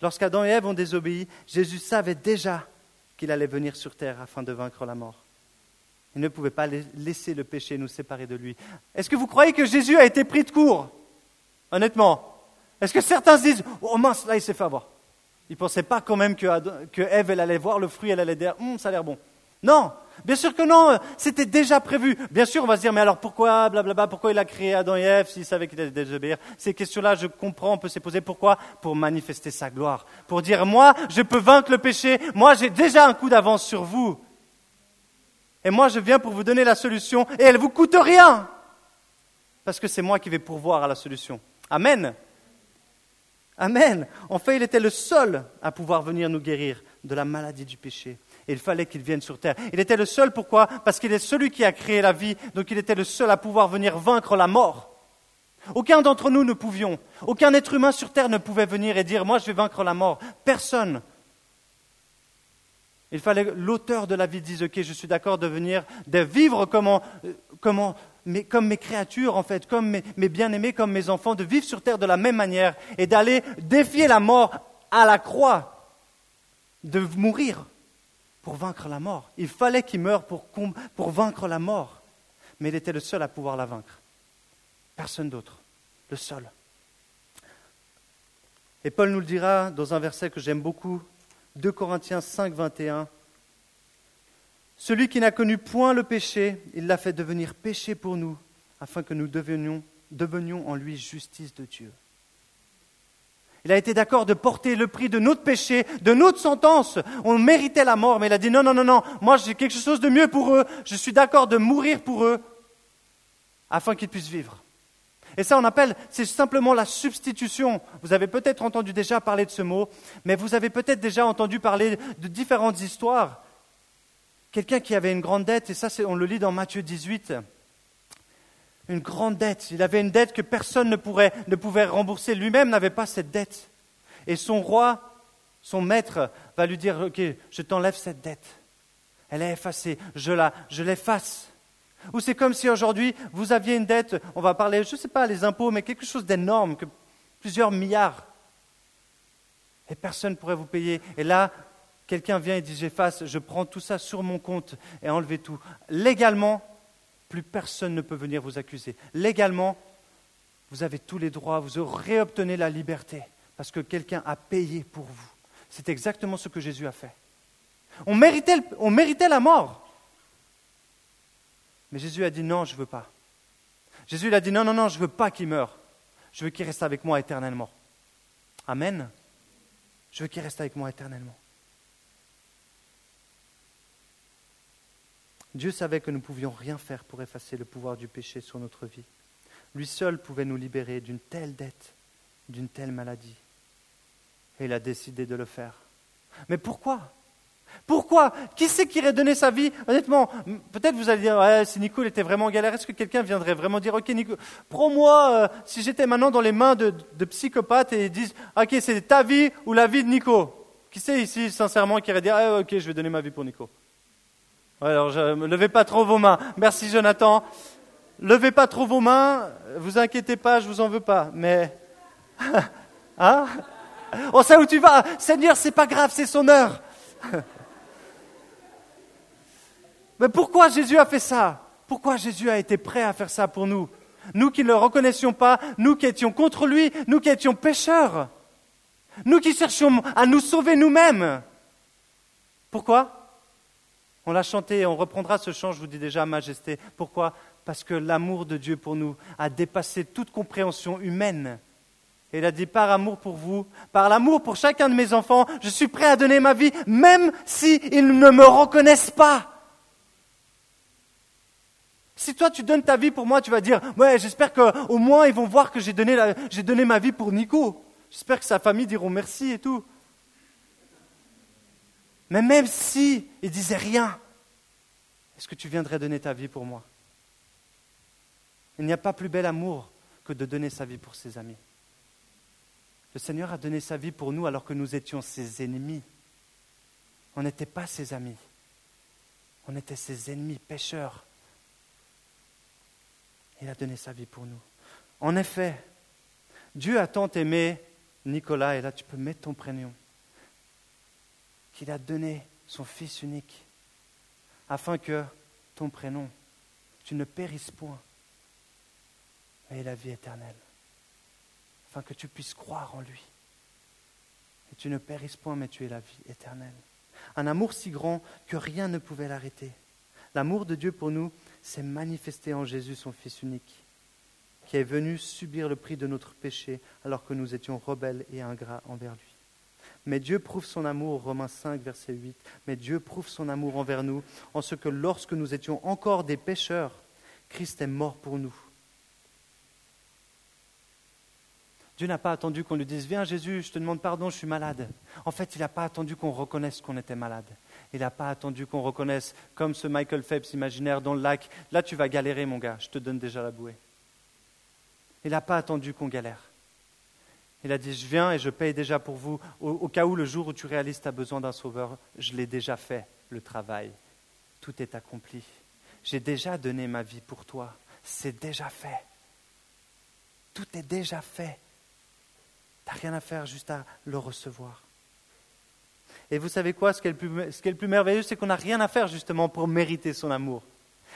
Lorsqu'Adam et Ève ont désobéi, Jésus savait déjà qu'il allait venir sur terre afin de vaincre la mort. Il ne pouvait pas laisser le péché nous séparer de lui. Est-ce que vous croyez que Jésus a été pris de court? Honnêtement. Est-ce que certains se disent Oh mince, là il s'est fait avoir Il ne pensait pas quand même que, que Ève, elle allait voir le fruit, elle allait dire hum, Ça a l'air bon. Non Bien sûr que non, c'était déjà prévu. Bien sûr, on va se dire, mais alors pourquoi, blablabla, pourquoi il a créé Adam et Ève s'il savait qu'il allait désobéir Ces questions-là, je comprends, on peut se poser. Pourquoi? Pour manifester sa gloire. Pour dire, moi, je peux vaincre le péché. Moi, j'ai déjà un coup d'avance sur vous. Et moi, je viens pour vous donner la solution et elle ne vous coûte rien. Parce que c'est moi qui vais pourvoir à la solution. Amen. Amen. En fait, il était le seul à pouvoir venir nous guérir de la maladie du péché. Il fallait qu'il vienne sur terre. Il était le seul, pourquoi? Parce qu'il est celui qui a créé la vie, donc il était le seul à pouvoir venir vaincre la mort. Aucun d'entre nous ne pouvions. Aucun être humain sur terre ne pouvait venir et dire, moi je vais vaincre la mort. Personne. Il fallait l'auteur de la vie dise, ok, je suis d'accord de venir, de vivre comme mes créatures, en fait, comme mes bien-aimés, comme mes enfants, de vivre sur terre de la même manière et d'aller défier la mort à la croix, de mourir pour vaincre la mort. Il fallait qu'il meure pour, vaincre la mort. Mais il était le seul à pouvoir la vaincre. Personne d'autre. Le seul. Et Paul nous le dira dans un verset que j'aime beaucoup 2 Corinthiens 5, 21. Celui qui n'a connu point le péché, il l'a fait devenir péché pour nous, afin que nous devenions en lui justice de Dieu. Il a été d'accord de porter le prix de notre péché, de notre sentence. On méritait la mort, mais il a dit non, non, non, non, moi j'ai quelque chose de mieux pour eux. Je suis d'accord de mourir pour eux, afin qu'ils puissent vivre. Et ça, on appelle, c'est simplement la substitution. Vous avez peut-être entendu déjà parler de ce mot, mais vous avez peut-être déjà entendu parler de différentes histoires. Quelqu'un qui avait une grande dette, et ça, on le lit dans Matthieu 18, une grande dette. Il avait une dette que personne ne, ne pouvait rembourser. Lui-même n'avait pas cette dette. Et son roi, son maître, va lui dire, OK, je t'enlève cette dette. Elle est effacée, je la, je l'efface. Ou c'est comme si aujourd'hui, vous aviez une dette, on va parler, je ne sais pas, les impôts, mais quelque chose d'énorme, que plusieurs milliards. Et personne ne pourrait vous payer. Et là, quelqu'un vient et dit, j'efface, je prends tout ça sur mon compte et enlevez tout. Légalement, plus personne ne peut venir vous accuser. Légalement, vous avez tous les droits, vous réobtenez la liberté, parce que quelqu'un a payé pour vous. C'est exactement ce que Jésus a fait. On méritait, la mort. Mais Jésus a dit non, je ne veux pas. Jésus a dit non, non, non, je ne veux pas qu'il meure. Je veux qu'il reste avec moi éternellement. Amen. Je veux qu'il reste avec moi éternellement. Dieu savait que nous ne pouvions rien faire pour effacer le pouvoir du péché sur notre vie. Lui seul pouvait nous libérer d'une telle dette, d'une telle maladie. Et il a décidé de le faire. Mais pourquoi? Pourquoi? Qui c'est qui irait donner sa vie? Honnêtement, peut-être vous allez dire, si Nico était vraiment en galère, est-ce que quelqu'un viendrait vraiment dire, ok Nico, prends-moi, euh, si j'étais maintenant dans les mains de, psychopathes et ils disent, ok c'est ta vie ou la vie de Nico? Qui c'est ici, sincèrement, qui irait dire, ah, ok je vais donner ma vie pour Nico? Alors, ne levez pas trop vos mains. Merci Jonathan. Levez pas trop vos mains, vous inquiétez pas, je vous en veux pas. Mais, hein? On sait où tu vas? Seigneur, c'est pas grave, c'est son heure. Mais pourquoi Jésus a fait ça? Pourquoi Jésus a été prêt à faire ça pour nous? Nous qui ne le reconnaissions pas, nous qui étions contre lui, nous qui étions pécheurs, nous qui cherchions à nous sauver nous-mêmes. Pourquoi? On l'a chanté on reprendra ce chant, je vous dis déjà, Majesté. Pourquoi? Parce que l'amour de Dieu pour nous a dépassé toute compréhension humaine. Et il a dit, par amour pour vous, par l'amour pour chacun de mes enfants, je suis prêt à donner ma vie, même s'ils ne me reconnaissent pas. Si toi tu donnes ta vie pour moi, tu vas dire Ouais, j'espère qu'au moins ils vont voir que j'ai donné, donné ma vie pour Nico. J'espère que sa famille diront merci et tout. Mais même si ils disaient rien, est-ce que tu viendrais donner ta vie pour moi? Il n'y a pas plus bel amour que de donner sa vie pour ses amis. Le Seigneur a donné sa vie pour nous alors que nous étions ses ennemis. On n'était pas ses amis. On était ses ennemis pécheurs. Il a donné sa vie pour nous. En effet, Dieu a tant aimé Nicolas, et là tu peux mettre ton prénom, qu'il a donné son Fils unique, afin que ton prénom, tu ne périsses point, mais la vie éternelle, afin que tu puisses croire en lui. Et tu ne périsses point, mais tu es la vie éternelle. Un amour si grand que rien ne pouvait l'arrêter. L'amour de Dieu pour nous s'est manifesté en Jésus, son Fils unique, qui est venu subir le prix de notre péché alors que nous étions rebelles et ingrats envers lui. Mais Dieu prouve son amour, Romains 5, verset 8, mais Dieu prouve son amour envers nous en ce que lorsque nous étions encore des pécheurs, Christ est mort pour nous. Dieu n'a pas attendu qu'on lui dise Viens Jésus, je te demande pardon, je suis malade. En fait, il n'a pas attendu qu'on reconnaisse qu'on était malade. Il n'a pas attendu qu'on reconnaisse, comme ce Michael Phelps imaginaire dans le lac Là, tu vas galérer, mon gars, je te donne déjà la bouée. Il n'a pas attendu qu'on galère. Il a dit, je viens et je paye déjà pour vous. Au, cas où le jour où tu réalises tu as besoin d'un sauveur, je l'ai déjà fait, le travail. Tout est accompli. J'ai déjà donné ma vie pour toi. C'est déjà fait. Tout est déjà fait. Tu n'as rien à faire, juste à le recevoir. Et vous savez quoi? Ce qui le plus, ce qui est le plus merveilleux, c'est qu'on n'a rien à faire justement pour mériter son amour.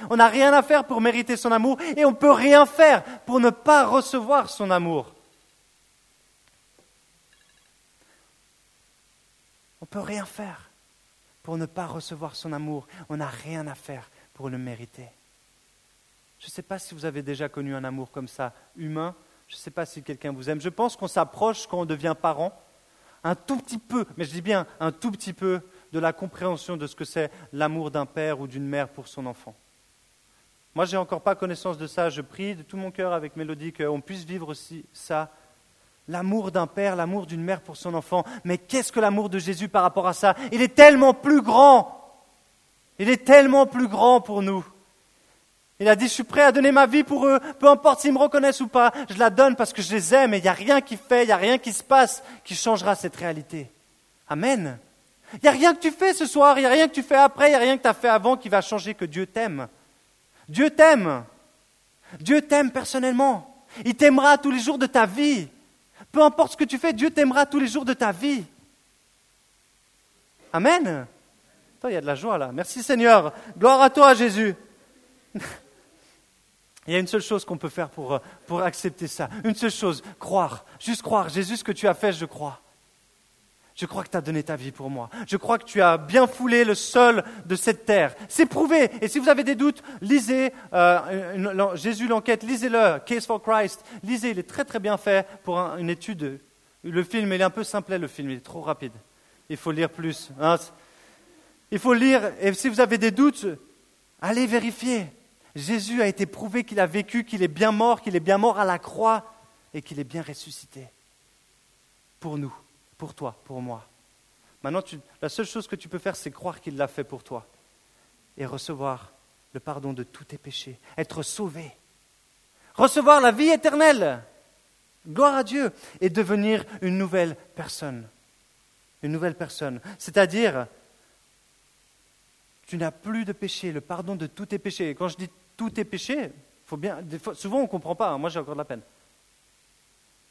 On n'a rien à faire pour mériter son amour et on ne peut rien faire pour ne pas recevoir son amour. On ne peut rien faire pour ne pas recevoir son amour. On n'a rien à faire pour le mériter. Je ne sais pas si vous avez déjà connu un amour comme ça, humain. Je ne sais pas si quelqu'un vous aime. Je pense qu'on s'approche quand on devient parent, un tout petit peu, mais je dis bien un tout petit peu, de la compréhension de ce que c'est l'amour d'un père ou d'une mère pour son enfant. Moi, je n'ai encore pas connaissance de ça. Je prie de tout mon cœur avec Mélodie qu'on puisse vivre aussi ça L'amour d'un père, l'amour d'une mère pour son enfant. Mais qu'est-ce que l'amour de Jésus par rapport à ça? Il est tellement plus grand. Il est tellement plus grand pour nous. Il a dit, je suis prêt à donner ma vie pour eux, peu importe s'ils me reconnaissent ou pas, je la donne parce que je les aime et il n'y a rien qui fait, il n'y a rien qui se passe qui changera cette réalité. Amen. Il n'y a rien que tu fais ce soir, il n'y a rien que tu fais après, il n'y a rien que tu as fait avant qui va changer que Dieu t'aime. Dieu t'aime. Dieu t'aime personnellement. Il t'aimera tous les jours de ta vie. Peu importe ce que tu fais, Dieu t'aimera tous les jours de ta vie. Amen. il y a de la joie là. Merci Seigneur. Gloire à toi Jésus. Il y a une seule chose qu'on peut faire pour, pour accepter ça. Une seule chose, croire. Juste croire. Jésus, ce que tu as fait, je crois. Je crois que tu as donné ta vie pour moi. Je crois que tu as bien foulé le sol de cette terre. C'est prouvé. Et si vous avez des doutes, lisez euh, Jésus l'enquête, lisez-le, Case for Christ. Lisez, il est très très bien fait pour une étude. Le film, il est un peu simplet, le film, il est trop rapide. Il faut lire plus. Hein? Il faut lire, et si vous avez des doutes, allez vérifier. Jésus a été prouvé qu'il a vécu, qu'il est bien mort, qu'il est bien mort à la croix et qu'il est bien ressuscité. Pour nous pour toi, pour moi. Maintenant, la seule chose que tu peux faire, c'est croire qu'il l'a fait pour toi et recevoir le pardon de tous tes péchés, être sauvé, recevoir la vie éternelle, gloire à Dieu, et devenir une nouvelle personne. Une nouvelle personne. C'est-à-dire, tu n'as plus de péché, le pardon de tous tes péchés. Et quand je dis tous tes péchés, faut bien, souvent on ne comprend pas, hein. moi j'ai encore de la peine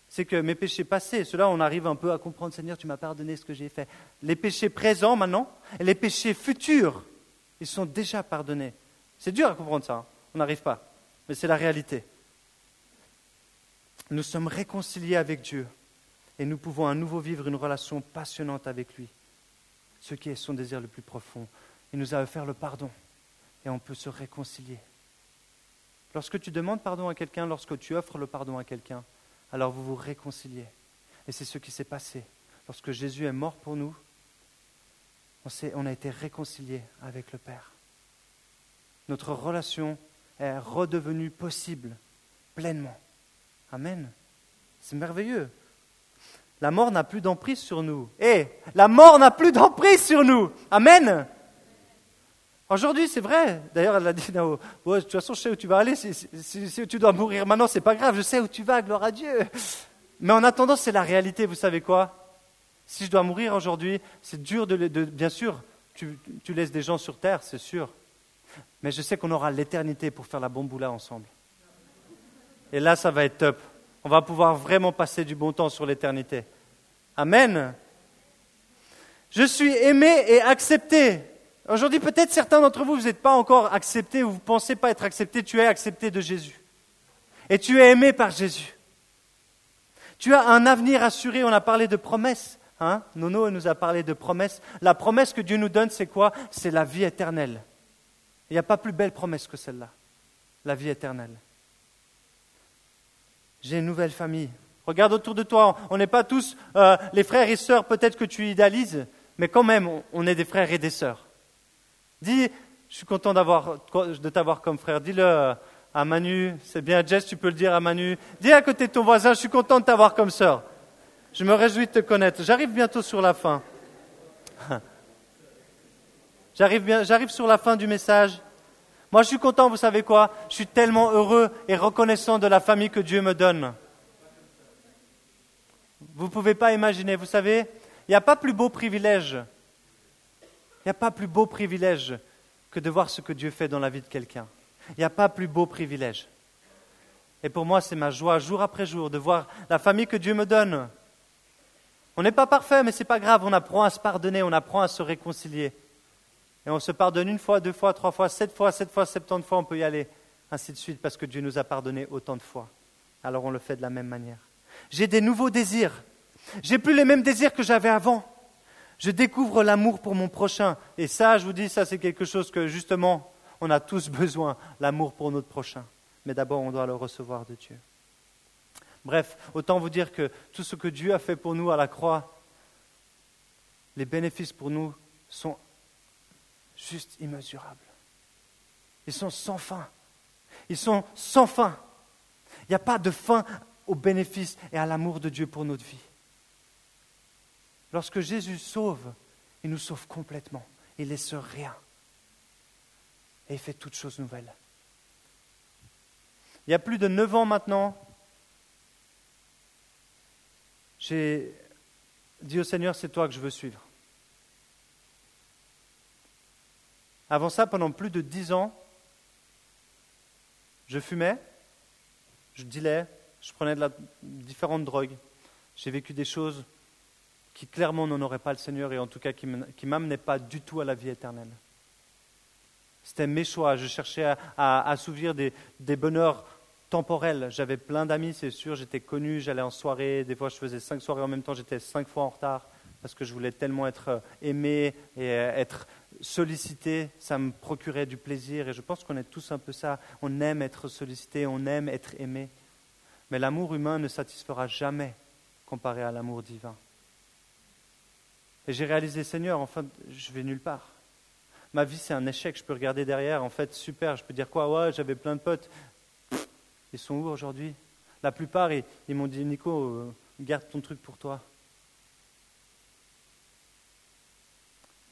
c'est que mes péchés passés, cela on arrive un peu à comprendre, Seigneur, tu m'as pardonné ce que j'ai fait. Les péchés présents maintenant, et les péchés futurs, ils sont déjà pardonnés. C'est dur à comprendre ça, hein. on n'arrive pas, mais c'est la réalité. Nous sommes réconciliés avec Dieu et nous pouvons à nouveau vivre une relation passionnante avec lui, ce qui est son désir le plus profond. Il nous a offert le pardon et on peut se réconcilier. Lorsque tu demandes pardon à quelqu'un, lorsque tu offres le pardon à quelqu'un, alors vous vous réconciliez. Et c'est ce qui s'est passé. Lorsque Jésus est mort pour nous, on, a été réconciliés avec le Père. Notre relation est redevenue possible pleinement. Amen. C'est merveilleux. La mort n'a plus d'emprise sur nous. Et la mort n'a plus d'emprise sur nous. Amen. Aujourd'hui, c'est vrai. D'ailleurs, elle a dit, de toute façon, je sais où tu vas aller. Si, tu dois mourir maintenant, c'est pas grave. Je sais où tu vas, gloire à Dieu. Mais en attendant, c'est la réalité. Vous savez quoi? Si je dois mourir aujourd'hui, c'est dur de, Bien sûr, tu, laisses des gens sur terre, c'est sûr. Mais je sais qu'on aura l'éternité pour faire la bomboula ensemble. Et là, ça va être top. On va pouvoir vraiment passer du bon temps sur l'éternité. Amen. Je suis aimé et accepté. Aujourd'hui, peut-être certains d'entre vous, vous n'êtes pas encore acceptés ou vous ne pensez pas être accepté. Tu es accepté de Jésus. Et tu es aimé par Jésus. Tu as un avenir assuré. On a parlé de promesses. Hein Nono nous a parlé de promesses. La promesse que Dieu nous donne, c'est quoi? C'est la vie éternelle. Il n'y a pas plus belle promesse que celle-là. La vie éternelle. J'ai une nouvelle famille. Regarde autour de toi. On n'est pas tous euh, les frères et sœurs peut-être que tu idéalises, mais quand même, on est des frères et des sœurs. Dis, je suis content de t'avoir comme frère. Dis-le à Manu. C'est bien, Jess, tu peux le dire à Manu. Dis à côté de ton voisin, je suis content de t'avoir comme sœur. Je me réjouis de te connaître. J'arrive bientôt sur la fin. J'arrive, sur la fin du message. Moi, je suis content, vous savez quoi? Je suis tellement heureux et reconnaissant de la famille que Dieu me donne. Vous ne pouvez pas imaginer, vous savez, il n'y a pas plus beau privilège il n'y a pas plus beau privilège que de voir ce que Dieu fait dans la vie de quelqu'un. Il n'y a pas plus beau privilège. Et pour moi, c'est ma joie jour après jour de voir la famille que Dieu me donne. On n'est pas parfait, mais ce n'est pas grave, on apprend à se pardonner, on apprend à se réconcilier. Et on se pardonne une fois, deux fois, trois fois, sept fois, sept fois, septante fois, on peut y aller, ainsi de suite, parce que Dieu nous a pardonné autant de fois. Alors on le fait de la même manière. J'ai des nouveaux désirs. J'ai plus les mêmes désirs que j'avais avant. Je découvre l'amour pour mon prochain. Et ça, je vous dis, ça c'est quelque chose que justement, on a tous besoin, l'amour pour notre prochain. Mais d'abord, on doit le recevoir de Dieu. Bref, autant vous dire que tout ce que Dieu a fait pour nous à la croix, les bénéfices pour nous sont juste immesurables. Ils sont sans fin. Ils sont sans fin. Il n'y a pas de fin aux bénéfices et à l'amour de Dieu pour notre vie. Lorsque Jésus sauve, il nous sauve complètement. Il laisse rien. Et il fait toutes choses nouvelles. Il y a plus de neuf ans maintenant, j'ai dit au Seigneur, c'est toi que je veux suivre. Avant ça, pendant plus de dix ans, je fumais, je dilais, je prenais de différentes drogues. J'ai vécu des choses qui clairement n'honorait pas le Seigneur et en tout cas qui ne m'amenait pas du tout à la vie éternelle. C'était mes choix. Je cherchais à, assouvir des, bonheurs temporels. J'avais plein d'amis, c'est sûr. J'étais connu, j'allais en soirée. Des fois, je faisais cinq soirées en même temps. J'étais cinq fois en retard parce que je voulais tellement être euh, aimé et euh, être sollicité. Ça me procurait du plaisir. Et je pense qu'on est tous un peu ça. On aime être sollicité, on aime être aimé. Mais l'amour humain ne satisfera jamais comparé à l'amour divin. Et j'ai réalisé, Seigneur, enfin, je vais nulle part. Ma vie, c'est un échec. Je peux regarder derrière, en fait, super. Je peux dire quoi Ouais, j'avais plein de potes. ils sont où aujourd'hui? La plupart, ils, m'ont dit Nico, euh, garde ton truc pour toi.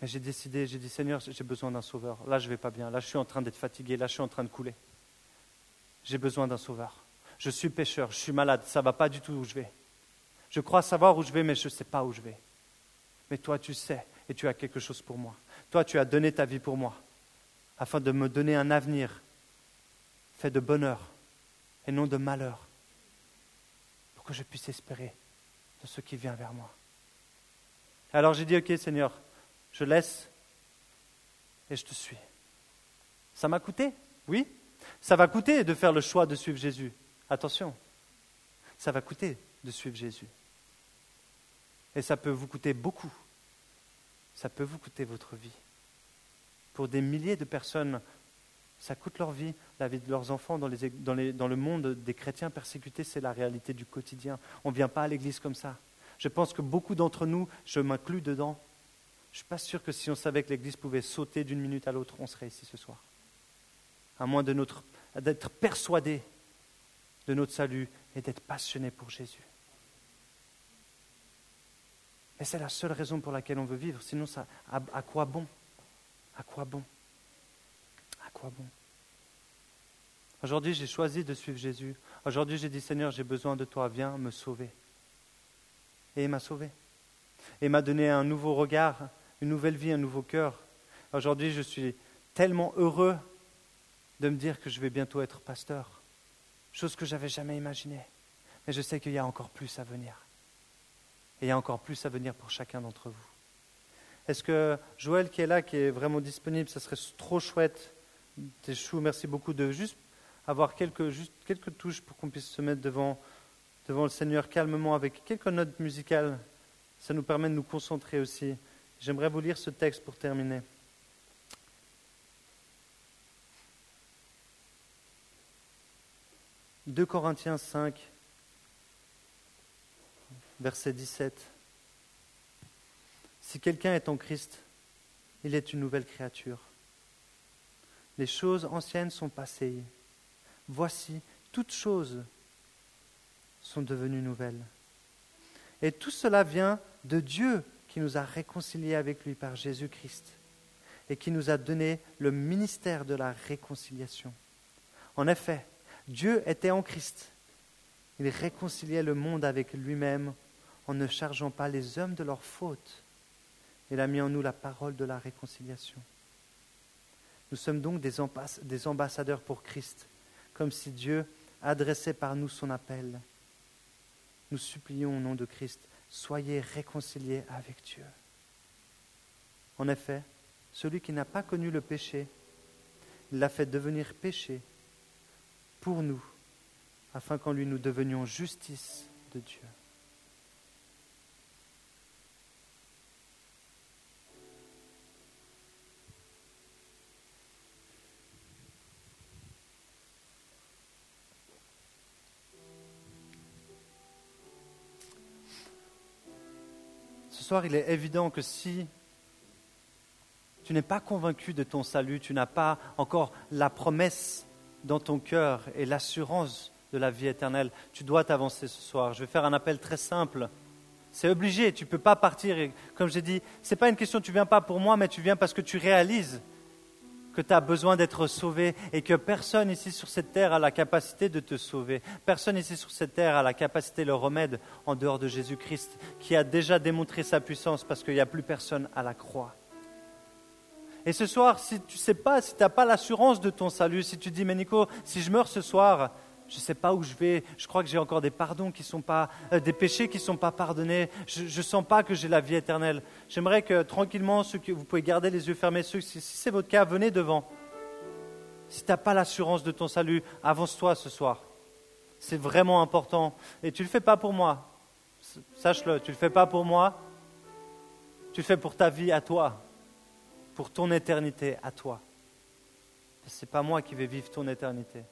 Mais j'ai décidé, j'ai dit Seigneur, j'ai besoin d'un sauveur. Là, je vais pas bien. Là, je suis en train d'être fatigué. Là, je suis en train de couler. J'ai besoin d'un sauveur. Je suis pécheur, je suis malade. Ça va pas du tout où je vais. Je crois savoir où je vais, mais je ne sais pas où je vais mais toi tu sais et tu as quelque chose pour moi. Toi tu as donné ta vie pour moi, afin de me donner un avenir fait de bonheur et non de malheur, pour que je puisse espérer de ce qui vient vers moi. Alors j'ai dit, ok Seigneur, je laisse et je te suis. Ça m'a coûté, oui. Ça va coûter de faire le choix de suivre Jésus. Attention, ça va coûter de suivre Jésus. Et ça peut vous coûter beaucoup. Ça peut vous coûter votre vie. Pour des milliers de personnes, ça coûte leur vie, la vie de leurs enfants. Dans, le monde des chrétiens persécutés, c'est la réalité du quotidien. On ne vient pas à l'église comme ça. Je pense que beaucoup d'entre nous, je m'inclus dedans, je ne suis pas sûr que si on savait que l'église pouvait sauter d'une minute à l'autre, on serait ici ce soir. À moins d'être persuadé de notre salut et d'être passionné pour Jésus. Et c'est la seule raison pour laquelle on veut vivre. Sinon, ça, à, quoi bon? À quoi bon? Quoi bon? Aujourd'hui, j'ai choisi de suivre Jésus. Aujourd'hui, j'ai dit, Seigneur, j'ai besoin de toi, viens me sauver. Et il m'a sauvé. Et il m'a donné un nouveau regard, une nouvelle vie, un nouveau cœur. Aujourd'hui, je suis tellement heureux de me dire que je vais bientôt être pasteur, chose que je n'avais jamais imaginée. Mais je sais qu'il y a encore plus à venir. Et il y a encore plus à venir pour chacun d'entre vous. Est-ce que Joël qui est là, qui est vraiment disponible, ça serait trop chouette chou, merci beaucoup de juste avoir quelques, quelques touches pour qu'on puisse se mettre devant, devant le Seigneur calmement avec quelques notes musicales. Ça nous permet de nous concentrer aussi. J'aimerais vous lire ce texte pour terminer. 2 Corinthiens 5, verset 17. Si quelqu'un est en Christ, il est une nouvelle créature. Les choses anciennes sont passées. Voici, toutes choses sont devenues nouvelles. Et tout cela vient de Dieu qui nous a réconciliés avec lui par Jésus-Christ et qui nous a donné le ministère de la réconciliation. En effet, Dieu était en Christ. Il réconciliait le monde avec lui-même en ne chargeant pas les hommes de leurs fautes. Il a mis en nous la parole de la réconciliation. Nous sommes donc des ambassadeurs pour Christ, comme si Dieu adressait par nous son appel. Nous supplions au nom de Christ, soyez réconciliés avec Dieu. En effet, celui qui n'a pas connu le péché, l'a fait devenir péché pour nous, afin qu'en lui nous devenions justice de Dieu. Soir, il est évident que si tu n'es pas convaincu de ton salut, tu n'as pas encore la promesse dans ton cœur et l'assurance de la vie éternelle, tu dois t'avancer ce soir. Je vais faire un appel très simple. C'est obligé, tu ne peux pas partir. Comme j'ai dit, ce n'est pas une question, tu viens pas pour moi, mais tu viens parce que tu réalises que tu as besoin d'être sauvé et que personne ici sur cette terre a la capacité de te sauver. Personne ici sur cette terre a la capacité, le remède en dehors de Jésus-Christ, qui a déjà démontré sa puissance parce qu'il n'y a plus personne à la croix. Et ce soir, si tu ne sais pas, si tu n'as pas l'assurance de ton salut, si tu dis, mais Nico, si je meurs ce soir, je ne sais pas où je vais, je crois que j'ai encore des pardons qui sont pas, euh, des péchés qui ne sont pas pardonnés, je ne sens pas que j'ai la vie éternelle. J'aimerais que tranquillement, ceux vous pouvez garder les yeux fermés, si, si c'est votre cas, venez devant. Si tu n'as pas l'assurance de ton salut, avance-toi ce soir. C'est vraiment important. Et tu ne le fais pas pour moi. Sache-le, tu ne le fais pas pour moi. Tu le fais pour ta vie à toi pour ton éternité à toi. Ce n'est pas moi qui vais vivre ton éternité.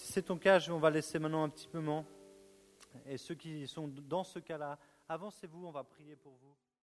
Si c'est ton cas, on va laisser maintenant un petit moment. Et ceux qui sont dans ce cas-là, avancez-vous, on va prier pour vous.